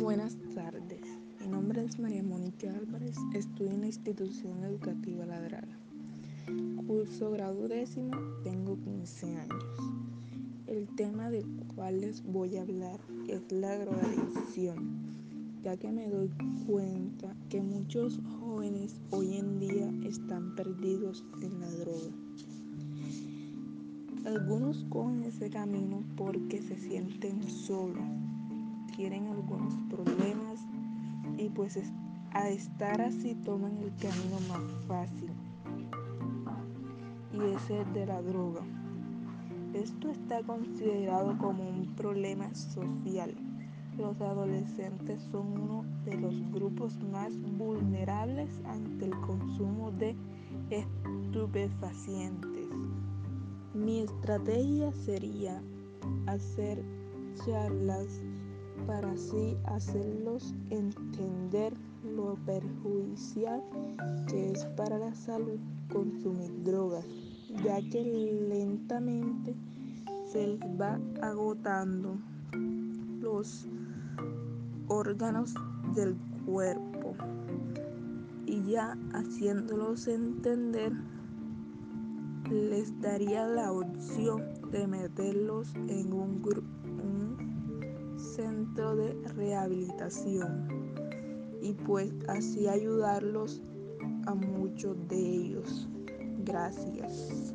Buenas tardes, mi nombre es María Mónica Álvarez, estudio en la institución educativa Ladrada. Curso grado décimo, tengo 15 años. El tema del cual les voy a hablar es la drogadicción, ya que me doy cuenta que muchos jóvenes hoy en día están perdidos en algunos cogen ese camino porque se sienten solos tienen algunos problemas y pues a estar así toman el camino más fácil y es el de la droga. Esto está considerado como un problema social. Los adolescentes son uno de los grupos más vulnerables ante el consumo de estupefacientes. Mi estrategia sería hacer charlas para así hacerlos entender lo perjudicial que es para la salud consumir drogas, ya que lentamente se les va agotando los órganos del cuerpo. Y ya haciéndolos entender les daría la opción de meterlos en un grupo centro de rehabilitación y pues así ayudarlos a muchos de ellos. Gracias.